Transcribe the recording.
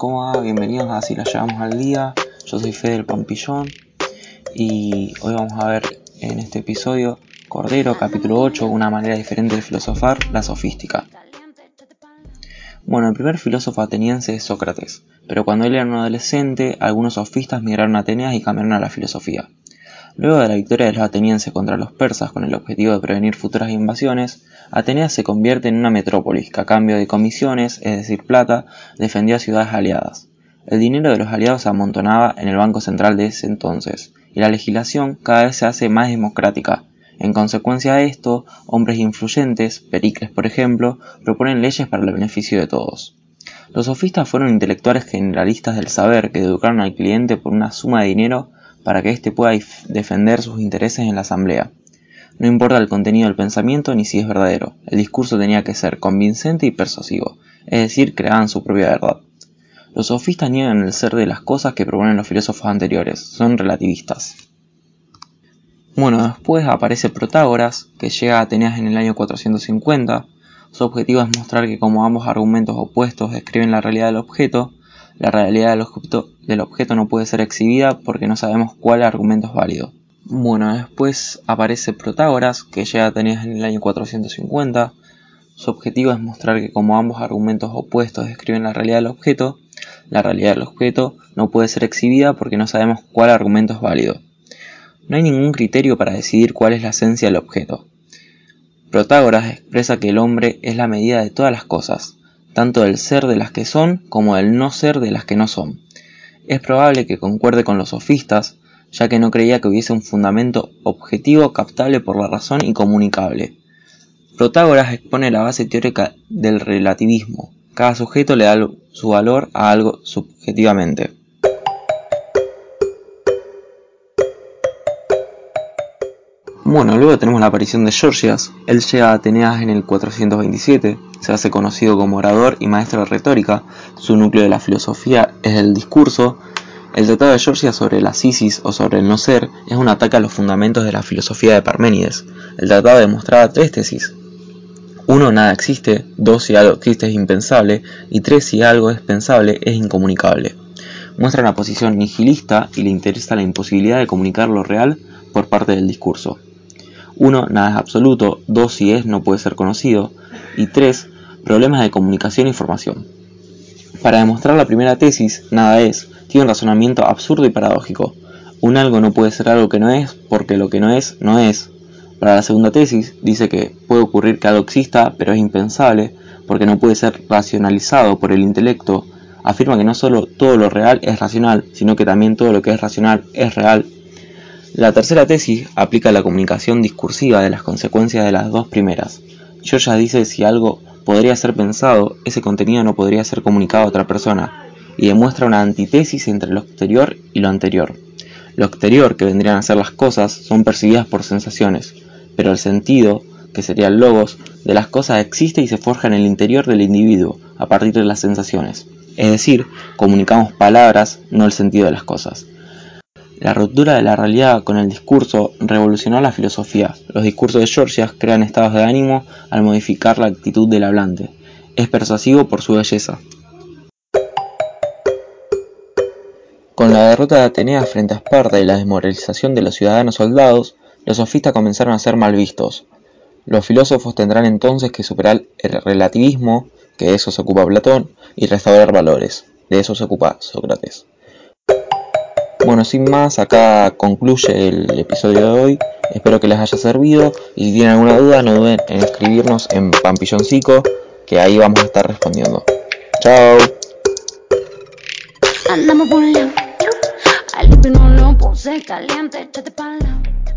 ¿cómo va? Bienvenidos a Así la llevamos al día. Yo soy Fede del Pampillón y hoy vamos a ver en este episodio Cordero, capítulo 8, una manera diferente de filosofar, la sofística. Bueno, el primer filósofo ateniense es Sócrates, pero cuando él era un adolescente, algunos sofistas migraron a Atenas y cambiaron a la filosofía. Luego de la victoria de los atenienses contra los persas con el objetivo de prevenir futuras invasiones, Atenas se convierte en una metrópolis que a cambio de comisiones, es decir, plata, defendía ciudades aliadas. El dinero de los aliados se amontonaba en el Banco Central de ese entonces, y la legislación cada vez se hace más democrática. En consecuencia de esto, hombres influyentes, Pericles por ejemplo, proponen leyes para el beneficio de todos. Los sofistas fueron intelectuales generalistas del saber que educaron al cliente por una suma de dinero para que éste pueda defender sus intereses en la asamblea. No importa el contenido del pensamiento ni si es verdadero, el discurso tenía que ser convincente y persuasivo, es decir, creaban su propia verdad. Los sofistas niegan el ser de las cosas que proponen los filósofos anteriores, son relativistas. Bueno, después aparece Protágoras, que llega a Atenas en el año 450. Su objetivo es mostrar que como ambos argumentos opuestos describen la realidad del objeto, la realidad del objeto, no puede ser exhibida porque no sabemos cuál argumento es válido. Bueno, después aparece Protágoras, que llega a Atenas en el año 450. Su objetivo es mostrar que como ambos argumentos opuestos describen la realidad del objeto, la realidad del objeto no puede ser exhibida porque no sabemos cuál argumento es válido. No hay ningún criterio para decidir cuál es la esencia del objeto. Protágoras expresa que el hombre es la medida de todas las cosas, tanto del ser de las que son como del no ser de las que no son. Es probable que concuerde con los sofistas, ya que no creía que hubiese un fundamento objetivo captable por la razón y comunicable. Protágoras expone la base teórica del relativismo. Cada sujeto le da su valor a algo subjetivamente. Bueno, luego tenemos la aparición de Georgias. Él llega a Atenas en el 427, se hace conocido como orador y maestro de retórica. Su núcleo de la filosofía es el discurso. El tratado de Georgias sobre la sisis o sobre el no ser es un ataque a los fundamentos de la filosofía de Parménides. El tratado demostraba tres tesis. Uno, nada existe. Dos, si algo existe es impensable. Y tres, si algo es pensable es incomunicable. Muestra una posición nihilista y le interesa la imposibilidad de comunicar lo real por parte del discurso. 1. Nada es absoluto. 2. Si es, no puede ser conocido. Y 3. Problemas de comunicación e información. Para demostrar la primera tesis, nada es, tiene un razonamiento absurdo y paradójico. Un algo no puede ser algo que no es, porque lo que no es, no es. Para la segunda tesis, dice que puede ocurrir que algo exista, pero es impensable, porque no puede ser racionalizado por el intelecto. Afirma que no solo todo lo real es racional, sino que también todo lo que es racional es real la tercera tesis aplica la comunicación discursiva de las consecuencias de las dos primeras. Georgia dice si algo podría ser pensado, ese contenido no podría ser comunicado a otra persona, y demuestra una antítesis entre lo exterior y lo anterior. Lo exterior, que vendrían a ser las cosas, son percibidas por sensaciones, pero el sentido, que sería el logos, de las cosas existe y se forja en el interior del individuo, a partir de las sensaciones. Es decir, comunicamos palabras, no el sentido de las cosas. La ruptura de la realidad con el discurso revolucionó la filosofía. Los discursos de Georgias crean estados de ánimo al modificar la actitud del hablante. Es persuasivo por su belleza. Con la derrota de Atenea frente a Esparta y la desmoralización de los ciudadanos soldados, los sofistas comenzaron a ser mal vistos. Los filósofos tendrán entonces que superar el relativismo, que de eso se ocupa Platón, y restaurar valores, de eso se ocupa Sócrates. Bueno, sin más, acá concluye el episodio de hoy. Espero que les haya servido y si tienen alguna duda no duden en escribirnos en Pampilloncico, que ahí vamos a estar respondiendo. Chao.